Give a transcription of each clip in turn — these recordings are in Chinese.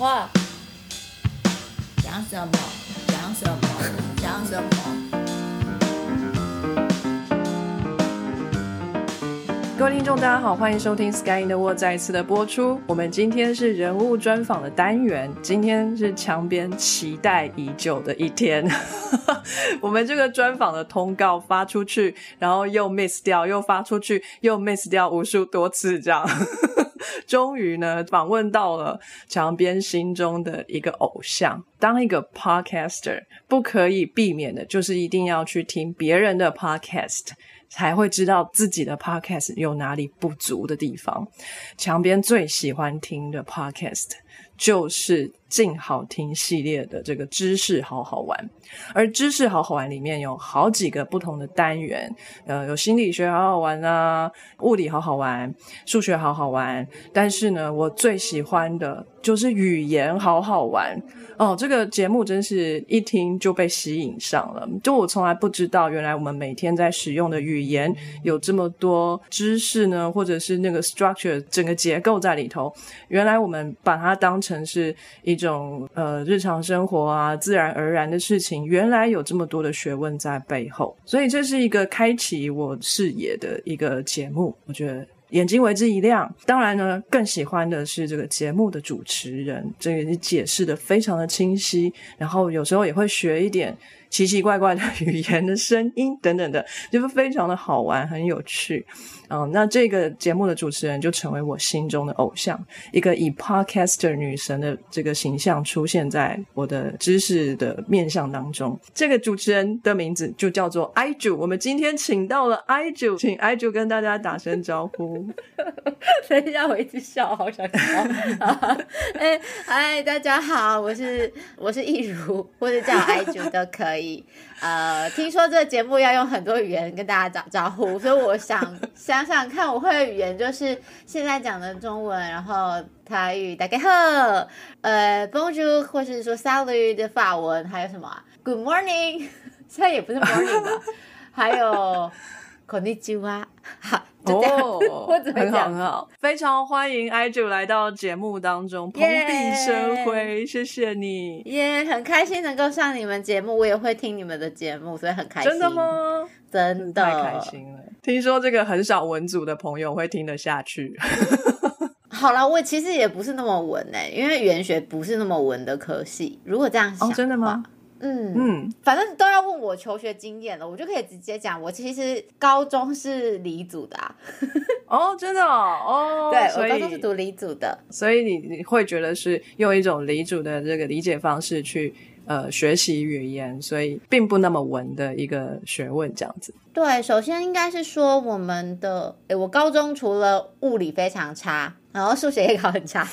话，讲什么？讲什么？讲什么？各位听众，大家好，欢迎收听《Sky in the World》再一次的播出。我们今天是人物专访的单元，今天是墙边期待已久的一天。我们这个专访的通告发出去，然后又 miss 掉，又发出去，又 miss 掉无数多次，这样，终于呢，访问到了强边心中的一个偶像。当一个 podcaster，不可以避免的就是一定要去听别人的 podcast。才会知道自己的 podcast 有哪里不足的地方。墙边最喜欢听的 podcast 就是静好听系列的这个知识好好玩，而知识好好玩里面有好几个不同的单元，呃，有心理学好好玩啊，物理好好玩，数学好好玩，但是呢，我最喜欢的就是语言好好玩。哦，这个节目真是一听就被吸引上了。就我从来不知道，原来我们每天在使用的语言有这么多知识呢，或者是那个 structure 整个结构在里头。原来我们把它当成是一种呃日常生活啊，自然而然的事情。原来有这么多的学问在背后，所以这是一个开启我视野的一个节目。我觉得。眼睛为之一亮。当然呢，更喜欢的是这个节目的主持人，这个你解释的非常的清晰，然后有时候也会学一点。奇奇怪怪的语言的声音等等的，就是非常的好玩，很有趣。嗯，那这个节目的主持人就成为我心中的偶像，一个以 podcaster 女神的这个形象出现在我的知识的面相当中。这个主持人的名字就叫做 i 主。我们今天请到了 i 主，请 i 主跟大家打声招呼。等一下，我一直笑，好想笑。哎，嗨，大家好，我是我是易如，或者叫 i 主都可以。呃，听说这个节目要用很多语言跟大家打招呼，所以我想想想看，我会的语言就是现在讲的中文，然后台语大概好，呃，Bonjour 或是说 Salut 的法文，还有什么 Good morning，现在也不是 morning 吧，还有 Konnichiwa，好。哦，很好很好，非常欢迎 i 九来到节目当中，蓬荜生辉，谢谢你，耶，很开心能够上你们节目，我也会听你们的节目，所以很开心。真的吗？真的，太开心了。听说这个很少文组的朋友会听得下去。好了，我其实也不是那么文诶，因为语言学不是那么文的科系。如果这样想，真的吗？嗯嗯，反正都要问我求学经验了，我就可以直接讲，我其实高中是理组的啊。哦，真的哦，对，我高中是读理组的，所以你你会觉得是用一种理组的这个理解方式去呃学习语言，所以并不那么文的一个学问这样子。对，首先应该是说我们的，诶我高中除了物理非常差，然后数学也考很差。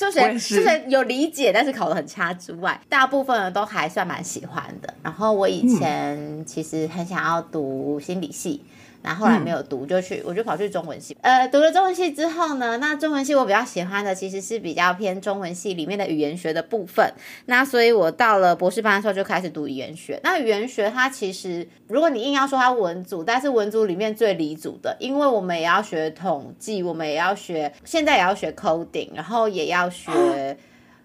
数学数学有理解，但是考得很差之外，大部分人都还算蛮喜欢的。然后我以前其实很想要读心理系。然后后来没有读，就去我就跑去中文系。呃，读了中文系之后呢，那中文系我比较喜欢的其实是比较偏中文系里面的语言学的部分。那所以我到了博士班的时候就开始读语言学。那语言学它其实，如果你硬要说它文组，但是文组里面最理组的，因为我们也要学统计，我们也要学，现在也要学 coding，然后也要学。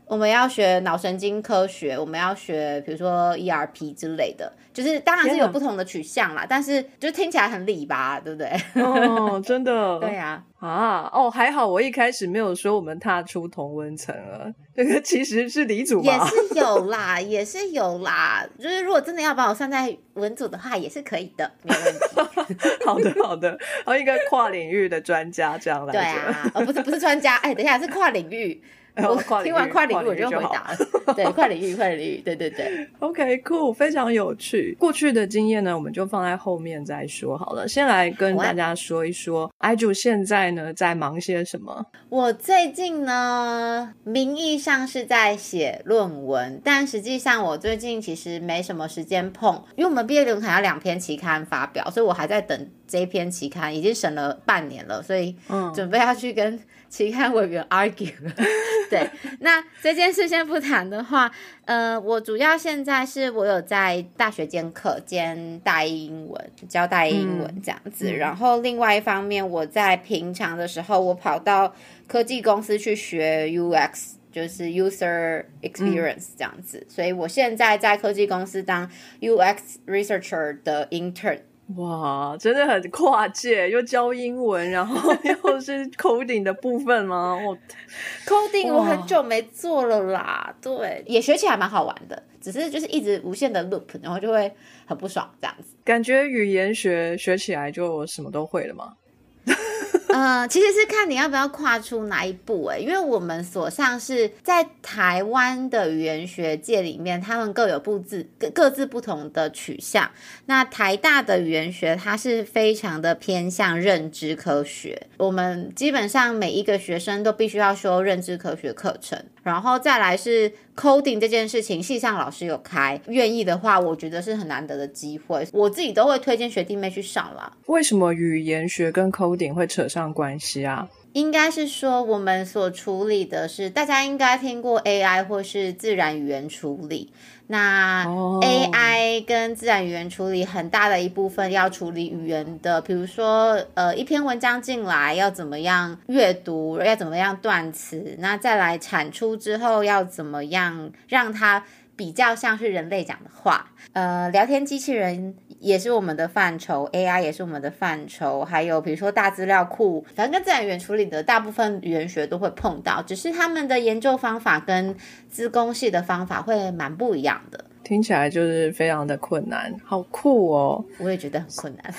我们要学脑神经科学，我们要学比如说 ERP 之类的，就是当然是有不同的取向啦，但是就听起来很理吧，对不对？哦，真的。对呀。啊，哦，还好我一开始没有说我们踏出同温层了，这个其实是李祖也是有啦，也是有啦，就是如果真的要把我算在文组的话，也是可以的，没有问题。好的，好的，然后一个跨领域的专家这样来对啊，哦，不是不是专家，哎，等一下是跨领域。我听完跨领域我就回答了，对，跨领域，跨领域，对对对。OK，cool，非常有趣。过去的经验呢，我们就放在后面再说好了。先来跟大家说一说，i 主现在呢在忙些什么？我最近呢，名义上是在写论文，但实际上我最近其实没什么时间碰，因为我们毕业论文要两篇期刊发表，所以我还在等这篇期刊，已经审了半年了，所以准备要去跟。期刊委员 argue，对，那这件事先不谈的话，呃，我主要现在是我有在大学兼课兼大英文，教大英文这样子，然后另外一方面，我在平常的时候，我跑到科技公司去学 UX。就是 user experience 这样子。所以我现在在科技公司当 UX researcher 的 intern。哇，真的很跨界，又教英文，然后又是 coding 的部分吗？我 coding 我很久没做了啦，对，也学起来蛮好玩的，只是就是一直无限的 loop，然后就会很不爽这样子。感觉语言学学起来就什么都会了吗？呃，其实是看你要不要跨出哪一步哎，因为我们所上是在台湾的语言学界里面，他们各有不自各各自不同的取向。那台大的语言学，它是非常的偏向认知科学，我们基本上每一个学生都必须要修认知科学课程，然后再来是。coding 这件事情，系上老师有开，愿意的话，我觉得是很难得的机会，我自己都会推荐学弟妹去上啦。为什么语言学跟 coding 会扯上关系啊？应该是说，我们所处理的是大家应该听过 AI 或是自然语言处理。那 AI 跟自然语言处理很大的一部分要处理语言的，比如说呃一篇文章进来要怎么样阅读，要怎么样断词，那再来产出之后要怎么样让它。比较像是人类讲的话，呃，聊天机器人也是我们的范畴，AI 也是我们的范畴，还有比如说大资料库，反正跟自然语言处理的大部分语言学都会碰到，只是他们的研究方法跟资工系的方法会蛮不一样的，听起来就是非常的困难，好酷哦！我也觉得很困难，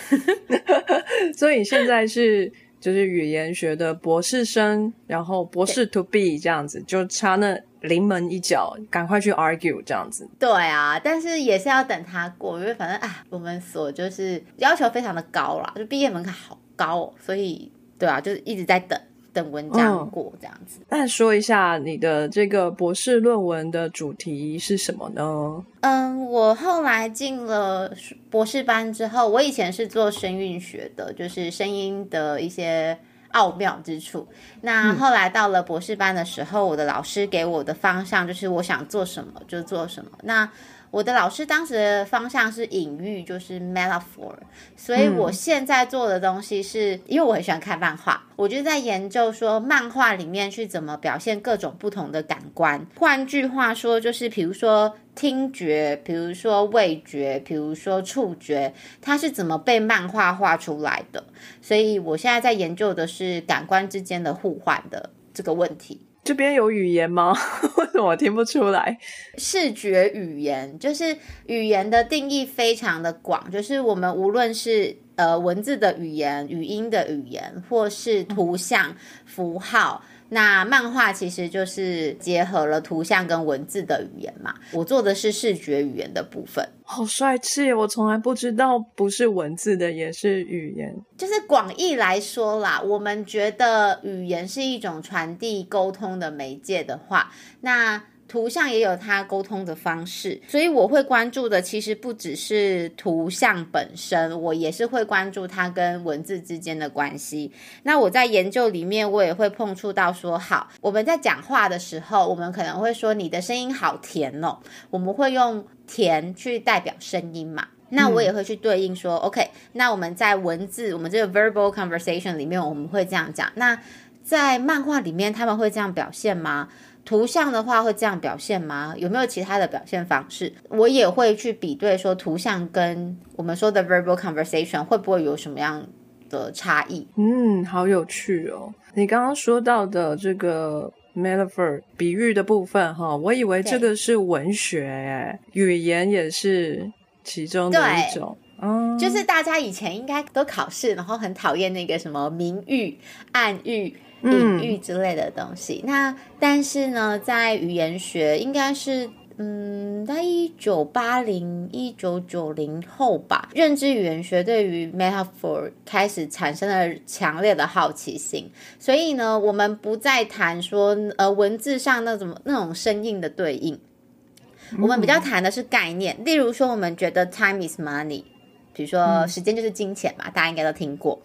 所以现在是就是语言学的博士生，然后博士 to be 这样子，就差那。临门一脚，赶快去 argue 这样子。对啊，但是也是要等他过，因为反正啊，我们所就是要求非常的高啦，就毕业门槛好高，哦，所以对啊，就是一直在等等文章过这样子。那说一下你的这个博士论文的主题是什么呢？嗯，我后来进了博士班之后，我以前是做声韵学的，就是声音的一些。奥妙之处。那后来到了博士班的时候，我的老师给我的方向就是我想做什么就做什么。那我的老师当时的方向是隐喻，就是 metaphor。所以我现在做的东西是，因为我很喜欢看漫画，我就在研究说漫画里面去怎么表现各种不同的感官。换句话说，就是比如说。听觉，比如说味觉，比如说触觉，它是怎么被漫画画出来的？所以我现在在研究的是感官之间的互换的这个问题。这边有语言吗？为什么我听不出来？视觉语言就是语言的定义非常的广，就是我们无论是呃文字的语言、语音的语言，或是图像、符号。那漫画其实就是结合了图像跟文字的语言嘛。我做的是视觉语言的部分，好帅气！我从来不知道不是文字的也是语言。就是广义来说啦，我们觉得语言是一种传递沟通的媒介的话，那。图像也有它沟通的方式，所以我会关注的其实不只是图像本身，我也是会关注它跟文字之间的关系。那我在研究里面，我也会碰触到说，好，我们在讲话的时候，我们可能会说你的声音好甜哦，我们会用甜去代表声音嘛？那我也会去对应说，OK，那我们在文字，我们这个 verbal conversation 里面，我们会这样讲。那在漫画里面，他们会这样表现吗？图像的话会这样表现吗？有没有其他的表现方式？我也会去比对，说图像跟我们说的 verbal conversation 会不会有什么样的差异？嗯，好有趣哦！你刚刚说到的这个 metaphor 比喻的部分，哈，我以为这个是文学，语言也是其中的一种。嗯，就是大家以前应该都考试，然后很讨厌那个什么明喻、暗喻。隐喻之类的东西，那但是呢，在语言学应该是，嗯，在一九八零、一九九零后吧，认知语言学对于 metaphor 开始产生了强烈的好奇心，所以呢，我们不再谈说呃文字上那种那种生硬的对应，我们比较谈的是概念，例如说，我们觉得 time is money，比如说时间就是金钱嘛，大家应该都听过。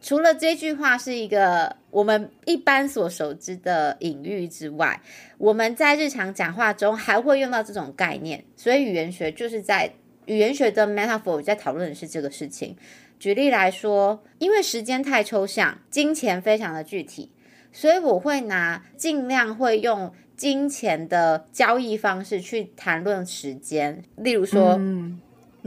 除了这句话是一个我们一般所熟知的隐喻之外，我们在日常讲话中还会用到这种概念。所以语言学就是在语言学的 metaphor 在讨论的是这个事情。举例来说，因为时间太抽象，金钱非常的具体，所以我会拿尽量会用金钱的交易方式去谈论时间，例如说。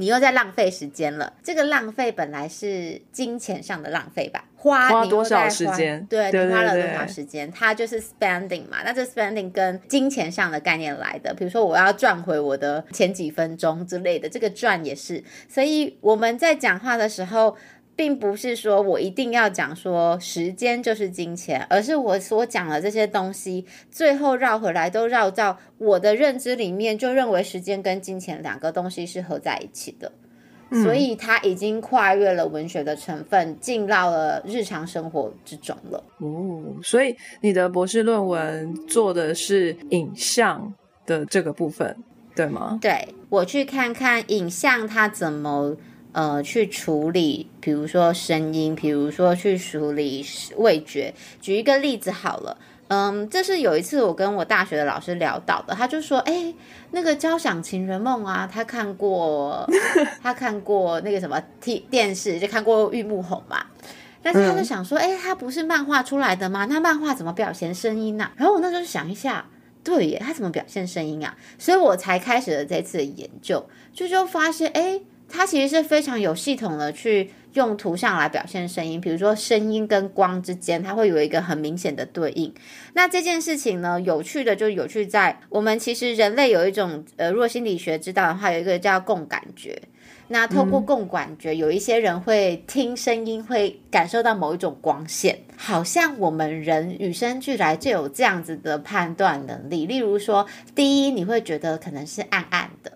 你又在浪费时间了。这个浪费本来是金钱上的浪费吧？花你多少时间？对，你花了多少时间？它就是 spending 嘛。那这 spending 跟金钱上的概念来的。比如说，我要赚回我的前几分钟之类的，这个赚也是。所以我们在讲话的时候。并不是说我一定要讲说时间就是金钱，而是我所讲的这些东西，最后绕回来都绕到我的认知里面，就认为时间跟金钱两个东西是合在一起的，所以它已经跨越了文学的成分，进到了日常生活之中了。哦，所以你的博士论文做的是影像的这个部分，对吗？对，我去看看影像它怎么。呃，去处理，比如说声音，比如说去处理味觉。举一个例子好了，嗯，这是有一次我跟我大学的老师聊到的，他就说，哎，那个《交响情人梦》啊，他看过，他看过那个什么 T 电视，就看过玉木宏嘛。但是他就想说，哎，他不是漫画出来的吗？那漫画怎么表现声音呢？然后我那时候想一下，对耶，他怎么表现声音啊？所以我才开始了这次的研究，就就发现，哎。它其实是非常有系统的去用图像来表现声音，比如说声音跟光之间，它会有一个很明显的对应。那这件事情呢，有趣的就有趣在我们其实人类有一种呃，如果心理学知道的话，有一个叫共感觉。那透过共感觉，有一些人会听声音，会感受到某一种光线，好像我们人与生俱来就有这样子的判断能力。例如说，第一，你会觉得可能是暗暗的。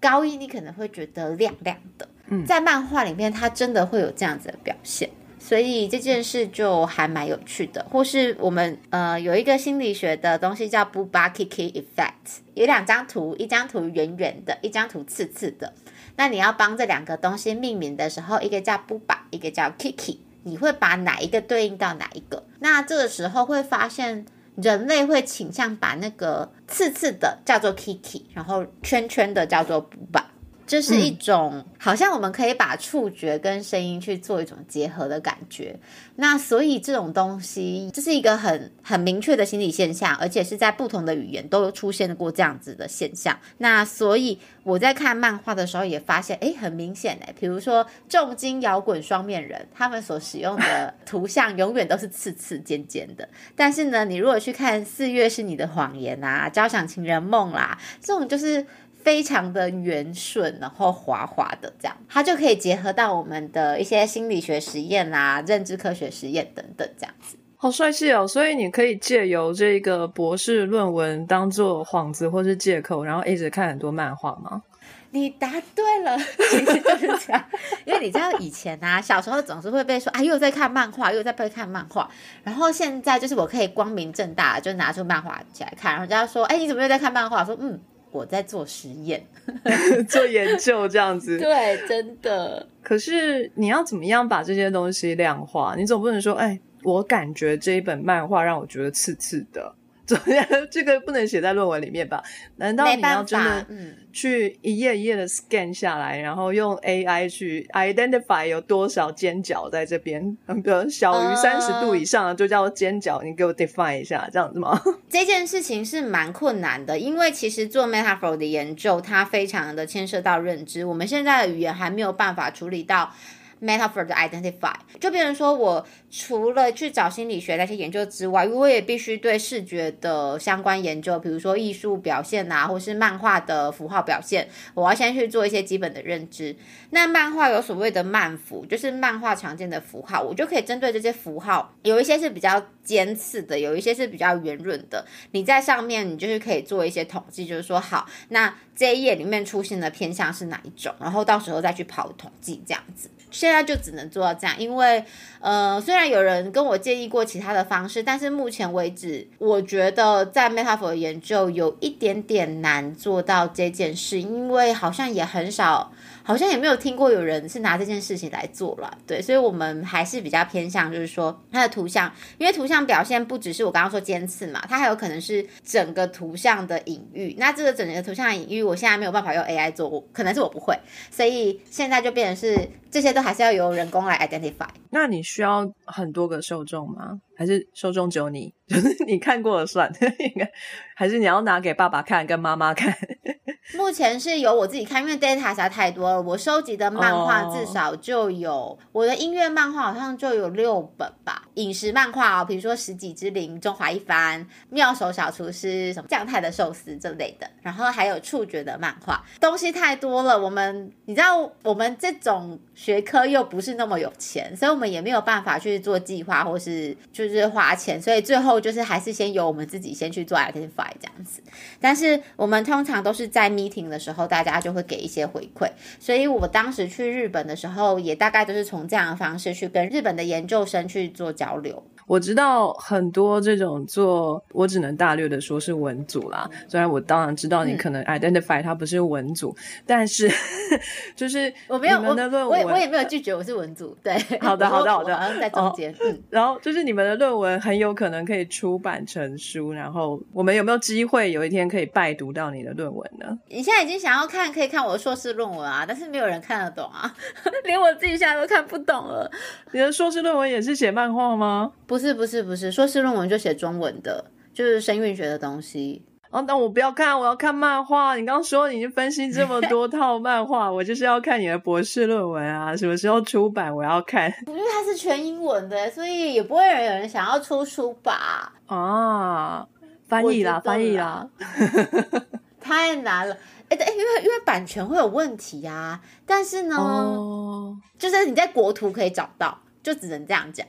高一你可能会觉得亮亮的，在漫画里面它真的会有这样子的表现，所以这件事就还蛮有趣的。或是我们呃有一个心理学的东西叫 Bubakiki Effect，有两张图，一张图圆圆的，一张图刺刺的。那你要帮这两个东西命名的时候，一个叫 Buba，一个叫 Kiki，你会把哪一个对应到哪一个？那这个时候会发现。人类会倾向把那个刺刺的叫做 Kiki，然后圈圈的叫做 Buba。这是一种好像我们可以把触觉跟声音去做一种结合的感觉。那所以这种东西，这是一个很很明确的心理现象，而且是在不同的语言都出现过这样子的现象。那所以我在看漫画的时候也发现，哎，很明显哎，比如说重金摇滚双面人，他们所使用的 图像永远都是刺刺尖尖的。但是呢，你如果去看《四月是你的谎言》啊，《交响情人梦》啦，这种就是。非常的圆顺，然后滑滑的这样，它就可以结合到我们的一些心理学实验啊、认知科学实验等等这样子。好帅气哦！所以你可以借由这个博士论文当做幌子或是借口，然后一直看很多漫画吗？你答对了，其实就是这样。因为你知道以前啊，小时候总是会被说啊，又在看漫画，又在被看漫画。然后现在就是我可以光明正大就拿出漫画起来看，然后人家说，哎，你怎么又在看漫画？说嗯。我在做实验，做研究这样子。对，真的。可是你要怎么样把这些东西量化？你总不能说，哎，我感觉这一本漫画让我觉得刺刺的。这个不能写在论文里面吧？难道你要真的去一页一页的 scan 下来，然后用 AI 去 identify 有多少尖角在这边？比如小于三十度以上就叫尖角，你给我 define 一下，这样子吗？这件事情是蛮困难的，因为其实做 metaphor 的研究，它非常的牵涉到认知，我们现在的语言还没有办法处理到。Metaphor 的 identify，就比如说，我除了去找心理学那些研究之外，我也必须对视觉的相关研究，比如说艺术表现啊，或是漫画的符号表现，我要先去做一些基本的认知。那漫画有所谓的漫符，就是漫画常见的符号，我就可以针对这些符号，有一些是比较尖刺的，有一些是比较圆润的。你在上面，你就是可以做一些统计，就是说，好，那这一页里面出现的偏向是哪一种，然后到时候再去跑统计这样子。现在就只能做到这样，因为呃，虽然有人跟我建议过其他的方式，但是目前为止，我觉得在 metaphor 研究有一点点难做到这件事，因为好像也很少。好像也没有听过有人是拿这件事情来做了，对，所以我们还是比较偏向，就是说它的图像，因为图像表现不只是我刚刚说尖刺嘛，它还有可能是整个图像的隐喻。那这个整个图像的隐喻，我现在没有办法用 AI 做，可能是我不会，所以现在就变成是这些都还是要由人工来 identify。那你需要很多个受众吗？还是受众只有你？就是你看过了算？应 该还是你要拿给爸爸看，跟妈妈看？目前是由我自己看，因为 data 实在太多了。我收集的漫画至少就有我的音乐漫画，好像就有六本吧。饮食漫画哦，比如说《十几之灵》《中华一番》《妙手小厨师》什么酱太的寿司这类的，然后还有触觉的漫画，东西太多了。我们你知道，我们这种学科又不是那么有钱，所以我们也没有办法去做计划，或是就是花钱，所以最后就是还是先由我们自己先去做 identify 这样子。但是我们通常都是在 meeting 的时候，大家就会给一些回馈。所以我当时去日本的时候，也大概都是从这样的方式去跟日本的研究生去做交流。我知道很多这种做，我只能大略的说是文组啦。虽然我当然知道你可能 identify 它不是文组，但是 就是我没有我我我也没有拒绝我是文组。对，好的 好的好的，好像在中间。嗯，然后就是你们的论文很有可能可以出版成书，然后我们有没有机会有一天可以拜读到你的论文呢？你现在已经想要看，可以看我的硕士论文啊，但是没有人看得懂啊，连我自己现在都看不懂了。你的硕士论文也是写漫画吗？不是不是不是，硕士论文就写中文的，就是声韵学的东西。哦，那我不要看，我要看漫画。你刚刚说你分析这么多 套漫画，我就是要看你的博士论文啊，什么时候出版？我要看。因为它是全英文的，所以也不会有人想要出书吧？啊，翻译啦，翻译啦，太难了。哎，对，因为因为版权会有问题啊。但是呢，就是你在国图可以找到，就只能这样讲。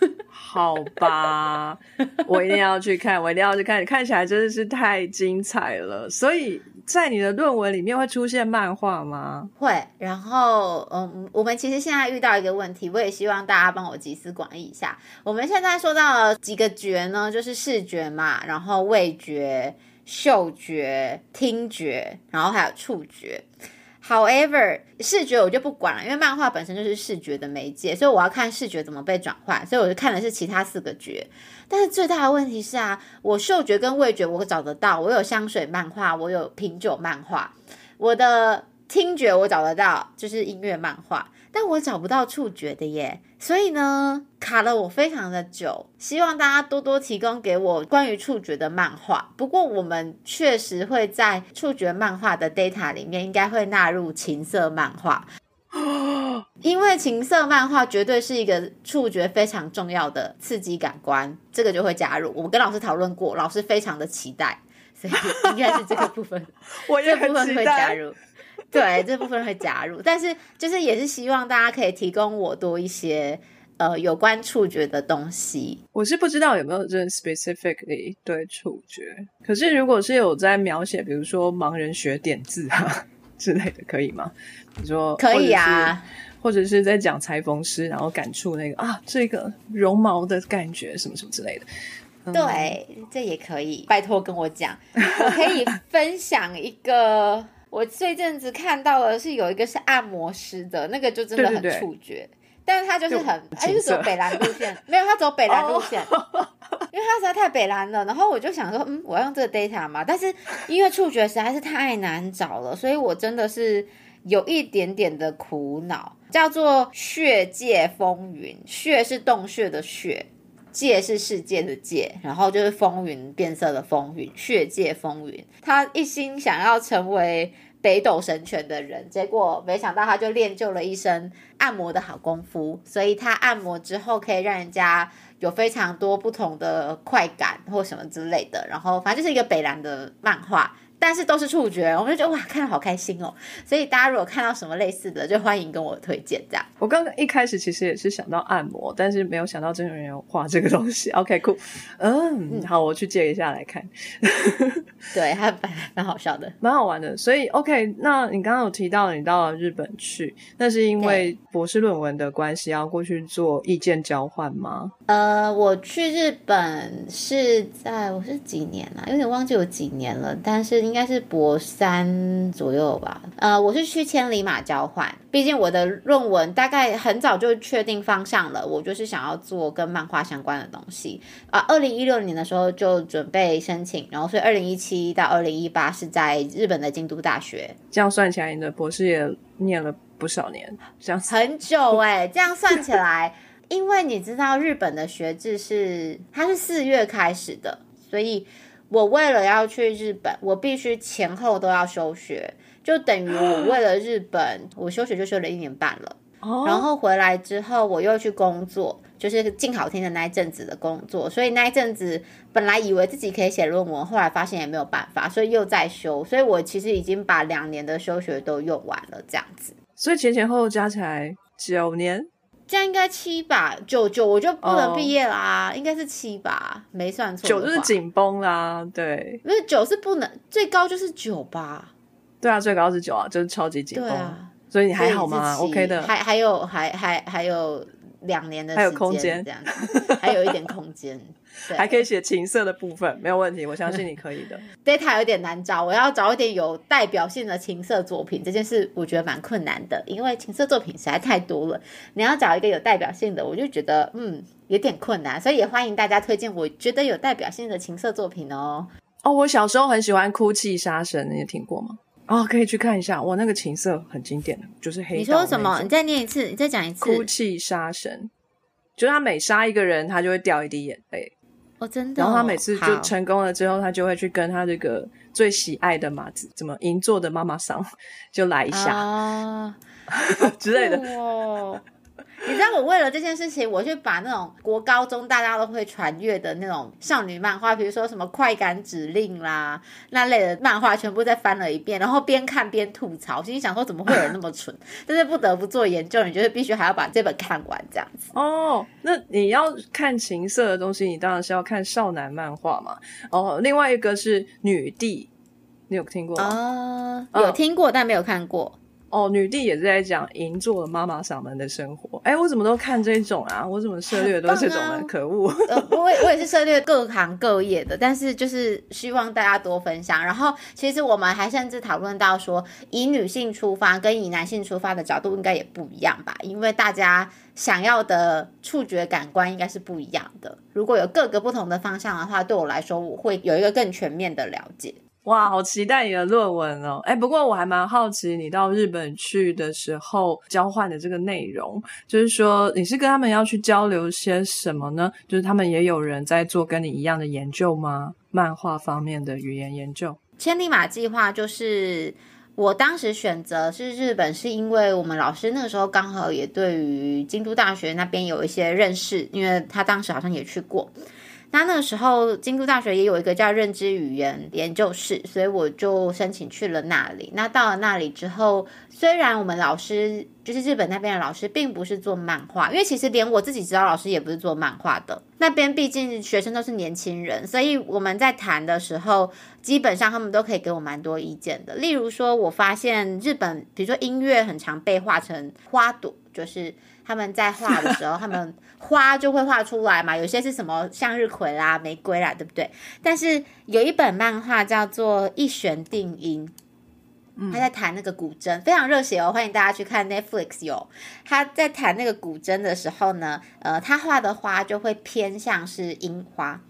好吧，我一定要去看，我一定要去看，看起来真的是太精彩了。所以在你的论文里面会出现漫画吗？会。然后，嗯，我们其实现在遇到一个问题，我也希望大家帮我集思广益一下。我们现在说到了几个觉呢，就是视觉嘛，然后味觉、嗅觉、听觉，然后还有触觉。However，视觉我就不管了，因为漫画本身就是视觉的媒介，所以我要看视觉怎么被转换，所以我就看的是其他四个觉。但是最大的问题是啊，我嗅觉跟味觉我找得到，我有香水漫画，我有品酒漫画，我的听觉我找得到，就是音乐漫画。但我找不到触觉的耶，所以呢卡了我非常的久。希望大家多多提供给我关于触觉的漫画。不过我们确实会在触觉漫画的 data 里面，应该会纳入情色漫画，因为情色漫画绝对是一个触觉非常重要的刺激感官，这个就会加入。我跟老师讨论过，老师非常的期待，所以应该是这个部分，我也很期待。对这部分会加入，但是就是也是希望大家可以提供我多一些呃有关触觉的东西。我是不知道有没有这 specifically 对触觉，可是如果是有在描写，比如说盲人学点字啊 之类的，可以吗？你说可以啊，或者是在讲裁缝师，然后感触那个啊这个绒毛的感觉，什么什么之类的。对，这也可以。拜托跟我讲，我可以分享一个。我这阵子看到的是有一个是按摩师的那个，就真的很触觉，但是他就是很，他就走北兰路线，没有他走北兰路线，因为他实在太北兰了。然后我就想说，嗯，我要用这个 data 嘛，但是因为触觉实在是太难找了，所以我真的是有一点点的苦恼。叫做血界风云，血是洞穴的血。界是世界的界，然后就是风云变色的风云，血界风云。他一心想要成为北斗神拳的人，结果没想到他就练就了一身按摩的好功夫，所以他按摩之后可以让人家有非常多不同的快感或什么之类的。然后反正就是一个北兰的漫画。但是都是触觉，我们就觉得哇，看的好开心哦。所以大家如果看到什么类似的，就欢迎跟我推荐这样。我刚刚一开始其实也是想到按摩，但是没有想到真人要画这个东西。OK，cool，嗯，好，我去借一下来看。对，还蛮蛮好笑的，蛮好玩的。所以 OK，那你刚刚有提到你到了日本去，那是因为博士论文的关系要过去做意见交换吗？呃，我去日本是在我是几年啊？有点忘记有几年了，但是。应该是博三左右吧，呃，我是去千里马交换，毕竟我的论文大概很早就确定方向了，我就是想要做跟漫画相关的东西啊。二零一六年的时候就准备申请，然后所以二零一七到二零一八是在日本的京都大学。这样算起来，你的博士也念了不少年，这样很久哎，这样算起来。因为你知道日本的学制是它是四月开始的，所以我为了要去日本，我必须前后都要休学，就等于我 为了日本，我休学就休了一年半了。然后回来之后，我又去工作，就是静好听的那一阵子的工作。所以那一阵子本来以为自己可以写论文，后来发现也没有办法，所以又在休。所以我其实已经把两年的休学都用完了，这样子。所以前前后后加起来九年，这样应该七吧？九九我就不能毕业啦，应该是七吧？没算错。九就是紧绷啦，对。因为九是不能，最高就是九吧？对啊，最高是九啊，就是超级紧绷啊。所以你还好吗？OK 的，还还有还还还有两年的还有空间这样子，还有一点空间，对还可以写情色的部分，没有问题，我相信你可以的。Data 有点难找，我要找一点有代表性的情色作品，这件事我觉得蛮困难的，因为情色作品实在太多了。你要找一个有代表性的，我就觉得嗯有点困难，所以也欢迎大家推荐我觉得有代表性的情色作品哦。哦，我小时候很喜欢《哭泣杀神》，你有听过吗？哦，可以去看一下，我那个情色很经典的，就是黑。你说什么？你再念一次，你再讲一次。哭泣杀神，就是他每杀一个人，他就会掉一滴眼泪。哦，真的。然后他每次就成功了之后，他就会去跟他这个最喜爱的马子，怎么银座的妈妈桑，就来一下啊 之类的。你知道我为了这件事情，我去把那种国高中大家都会传阅的那种少女漫画，比如说什么《快感指令》啦那类的漫画，全部再翻了一遍，然后边看边吐槽，心里想说怎么会有人那么蠢？但是不得不做研究，你就是必须还要把这本看完这样子。哦，那你要看情色的东西，你当然是要看少男漫画嘛。哦，另外一个是女帝，你有听过吗？有听过，但没有看过。哦，女帝也是在讲银座妈妈嗓门的生活。哎，我怎么都看这种啊？我怎么涉猎都是这种的？可恶！呃，我我也是涉猎各行各业的，但是就是希望大家多分享。然后，其实我们还甚至讨论到说，以女性出发跟以男性出发的角度应该也不一样吧？因为大家想要的触觉感官应该是不一样的。如果有各个不同的方向的话，对我来说，我会有一个更全面的了解。哇，好期待你的论文哦！哎，不过我还蛮好奇，你到日本去的时候交换的这个内容，就是说你是跟他们要去交流些什么呢？就是他们也有人在做跟你一样的研究吗？漫画方面的语言研究？千里马计划就是我当时选择是日本，是因为我们老师那个时候刚好也对于京都大学那边有一些认识，因为他当时好像也去过。那那个时候，京都大学也有一个叫认知语言研究室，所以我就申请去了那里。那到了那里之后，虽然我们老师就是日本那边的老师，并不是做漫画，因为其实连我自己指导老师也不是做漫画的。那边毕竟学生都是年轻人，所以我们在谈的时候，基本上他们都可以给我蛮多意见的。例如说，我发现日本，比如说音乐很常被画成花朵，就是。他们在画的时候，他们花就会画出来嘛。有些是什么向日葵啦、玫瑰啦，对不对？但是有一本漫画叫做《一弦定音》，他在弹那个古筝，非常热血哦。欢迎大家去看 Netflix 有他在弹那个古筝的时候呢，呃，他画的花就会偏向是樱花。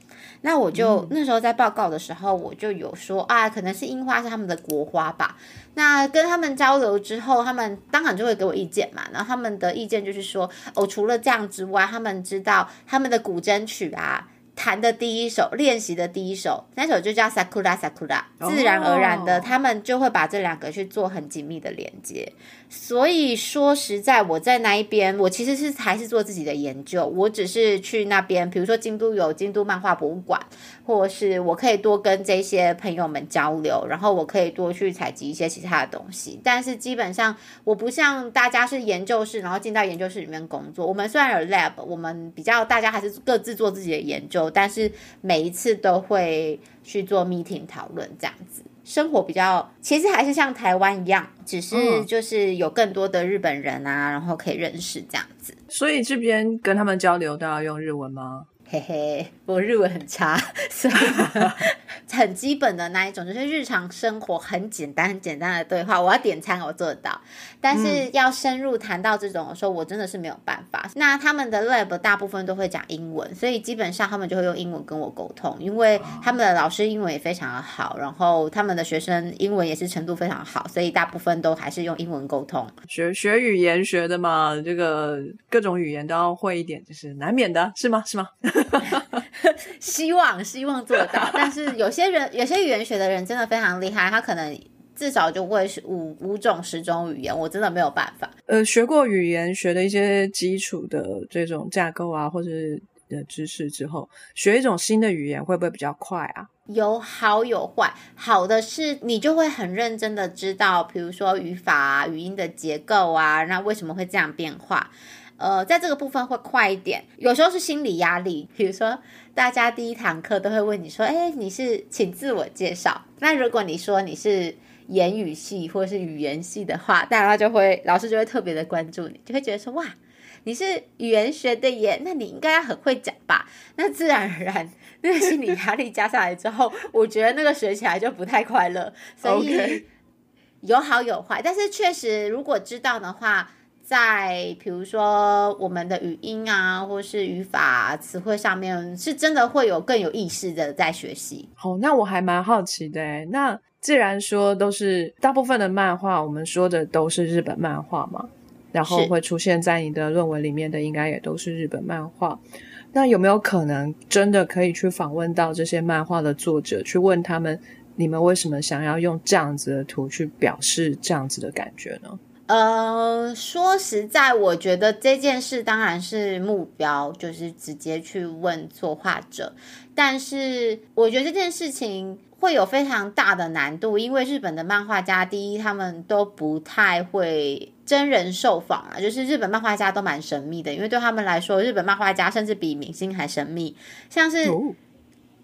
那我就那时候在报告的时候，我就有说啊，可能是樱花是他们的国花吧。那跟他们交流之后，他们当然就会给我意见嘛。然后他们的意见就是说，哦，除了这样之外，他们知道他们的古筝曲啊。弹的第一首，练习的第一首，那首就叫 Sakura Sakura，自然而然的，他们就会把这两个去做很紧密的连接。所以说实在，我在那一边，我其实是还是做自己的研究，我只是去那边，比如说京都有京都漫画博物馆，或是我可以多跟这些朋友们交流，然后我可以多去采集一些其他的东西。但是基本上，我不像大家是研究室，然后进到研究室里面工作。我们虽然有 lab，我们比较大家还是各自做自己的研究。但是每一次都会去做 meeting 讨论这样子，生活比较其实还是像台湾一样，只是就是有更多的日本人啊，然后可以认识这样子。所以这边跟他们交流都要用日文吗？嘿嘿，我日文很差，所以很基本的那一种，就是日常生活很简单、很简单的对话，我要点餐我做得到，但是要深入谈到这种的时候，我真的是没有办法。那他们的 lab 大部分都会讲英文，所以基本上他们就会用英文跟我沟通，因为他们的老师英文也非常的好，然后他们的学生英文也是程度非常好，所以大部分都还是用英文沟通。学学语言学的嘛，这个各种语言都要会一点，就是难免的，是吗？是吗？希望希望做到，但是有些人有些语言学的人真的非常厉害，他可能至少就会是五五种十种语言，我真的没有办法。呃，学过语言学的一些基础的这种架构啊，或者是的知识之后，学一种新的语言会不会比较快啊？有好有坏，好的是你就会很认真的知道，比如说语法啊、语音的结构啊，那为什么会这样变化？呃，在这个部分会快一点，有时候是心理压力。比如说，大家第一堂课都会问你说：“哎，你是请自我介绍。”那如果你说你是言语系或者是语言系的话，大家就会老师就会特别的关注你，就会觉得说：“哇，你是语言学的耶，那你应该要很会讲吧？”那自然而然，那个心理压力加上来之后，我觉得那个学起来就不太快乐。所以有好有坏，但是确实如果知道的话。在比如说我们的语音啊，或是语法、词汇上面，是真的会有更有意识的在学习。好，那我还蛮好奇的。那既然说都是大部分的漫画，我们说的都是日本漫画嘛，然后会出现在你的论文里面的，应该也都是日本漫画。那有没有可能真的可以去访问到这些漫画的作者，去问他们，你们为什么想要用这样子的图去表示这样子的感觉呢？呃，说实在，我觉得这件事当然是目标，就是直接去问作画者。但是，我觉得这件事情会有非常大的难度，因为日本的漫画家，第一，他们都不太会真人受访啊，就是日本漫画家都蛮神秘的，因为对他们来说，日本漫画家甚至比明星还神秘，像是。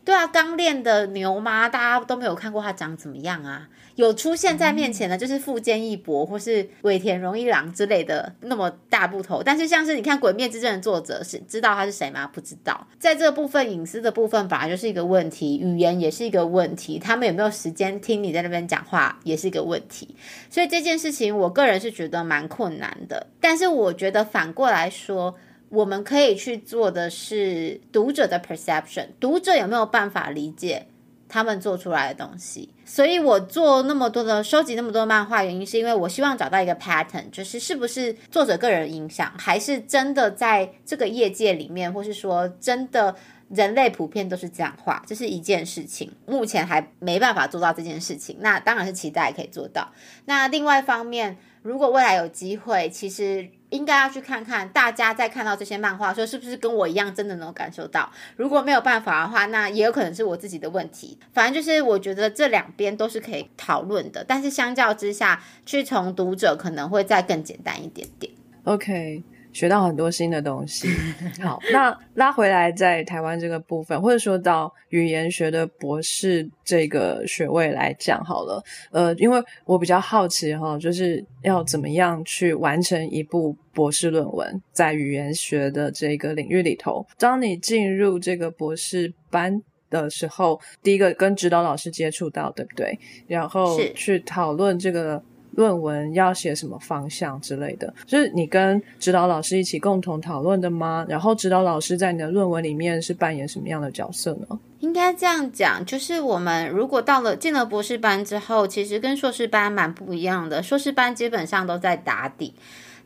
对啊，刚练的牛妈，大家都没有看过他长怎么样啊？有出现在面前的，就是富坚义博或是尾田荣一郎之类的那么大部头。但是像是你看《鬼灭之刃》的作者，是知道他是谁吗？不知道。在这部分隐私的部分，本来就是一个问题，语言也是一个问题，他们有没有时间听你在那边讲话，也是一个问题。所以这件事情，我个人是觉得蛮困难的。但是我觉得反过来说。我们可以去做的是读者的 perception，读者有没有办法理解他们做出来的东西？所以我做那么多的收集那么多漫画，原因是因为我希望找到一个 pattern，就是是不是作者个人影响，还是真的在这个业界里面，或是说真的人类普遍都是这样画，这是一件事情。目前还没办法做到这件事情，那当然是期待可以做到。那另外一方面，如果未来有机会，其实。应该要去看看，大家在看到这些漫画，的时候是不是跟我一样，真的能感受到？如果没有办法的话，那也有可能是我自己的问题。反正就是，我觉得这两边都是可以讨论的，但是相较之下，去从读者可能会再更简单一点点。OK。学到很多新的东西。好，那拉回来在台湾这个部分，或者说到语言学的博士这个学位来讲好了。呃，因为我比较好奇哈，就是要怎么样去完成一部博士论文，在语言学的这个领域里头。当你进入这个博士班的时候，第一个跟指导老师接触到，对不对？然后去讨论这个。论文要写什么方向之类的，就是你跟指导老师一起共同讨论的吗？然后指导老师在你的论文里面是扮演什么样的角色呢？应该这样讲，就是我们如果到了进了博士班之后，其实跟硕士班蛮不一样的。硕士班基本上都在打底，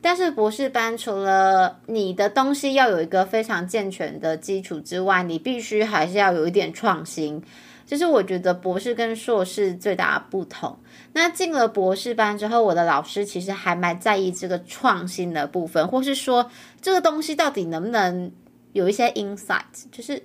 但是博士班除了你的东西要有一个非常健全的基础之外，你必须还是要有一点创新。就是我觉得博士跟硕士最大的不同。那进了博士班之后，我的老师其实还蛮在意这个创新的部分，或是说这个东西到底能不能有一些 insight，就是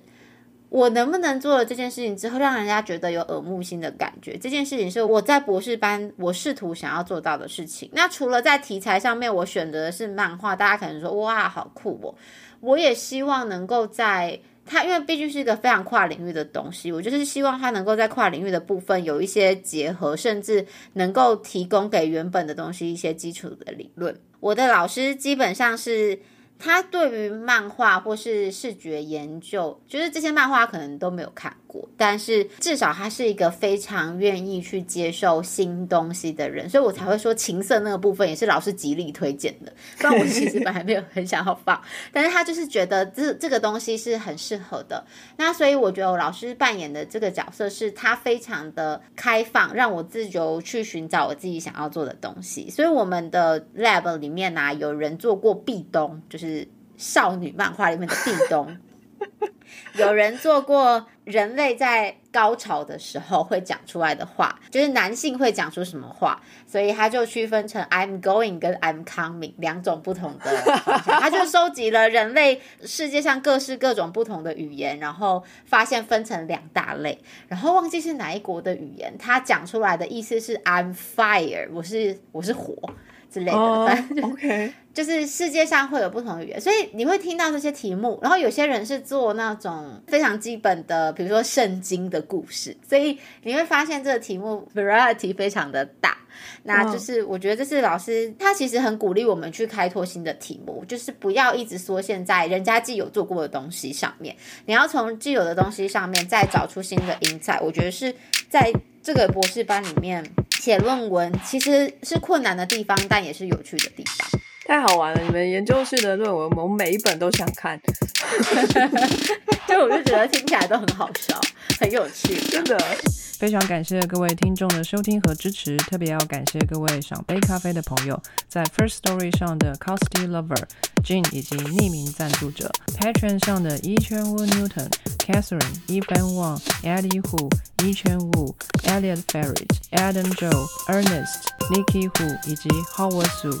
我能不能做了这件事情之后，让人家觉得有耳目新的感觉。这件事情是我在博士班我试图想要做到的事情。那除了在题材上面，我选择的是漫画，大家可能说哇，好酷哦！我也希望能够在。它因为毕竟是一个非常跨领域的东西，我就是希望它能够在跨领域的部分有一些结合，甚至能够提供给原本的东西一些基础的理论。我的老师基本上是他对于漫画或是视觉研究，就是这些漫画可能都没有看但是至少他是一个非常愿意去接受新东西的人，所以我才会说情色那个部分也是老师极力推荐的。不然我其实本来没有很想要放，但是他就是觉得这这个东西是很适合的。那所以我觉得我老师扮演的这个角色是他非常的开放，让我自由去寻找我自己想要做的东西。所以我们的 lab 里面呢，有人做过壁咚，就是少女漫画里面的壁咚。有人做过人类在高潮的时候会讲出来的话，就是男性会讲出什么话，所以他就区分成 I'm going 跟 I'm coming 两种不同的。他就收集了人类世界上各式各种不同的语言，然后发现分成两大类，然后忘记是哪一国的语言，他讲出来的意思是 I'm fire，我是我是火。之类的，反正就就是世界上会有不同的语言，所以你会听到这些题目。然后有些人是做那种非常基本的，比如说圣经的故事，所以你会发现这个题目 variety 非常的大。那就是我觉得这是老师他其实很鼓励我们去开拓新的题目，就是不要一直缩限在人家既有做过的东西上面，你要从既有的东西上面再找出新的因材。我觉得是在这个博士班里面。写论文其实是困难的地方，但也是有趣的地方。太好玩了！你们研究室的论文，我每一本都想看。就我就觉得听起来都很好笑，很有趣，真的。非常感谢各位听众的收听和支持，特别要感谢各位赏杯咖啡的朋友，在 First Story 上的 Costy Lover、Jane 以及匿名赞助者，Patron 上的 Yi Chen Wu Newton、Catherine、Evan Wang、Eddie Hu、E 圈 Wu、Elliot Ferret、Adam Joe、Ernest、Nikki Hu 以及 Howard Su。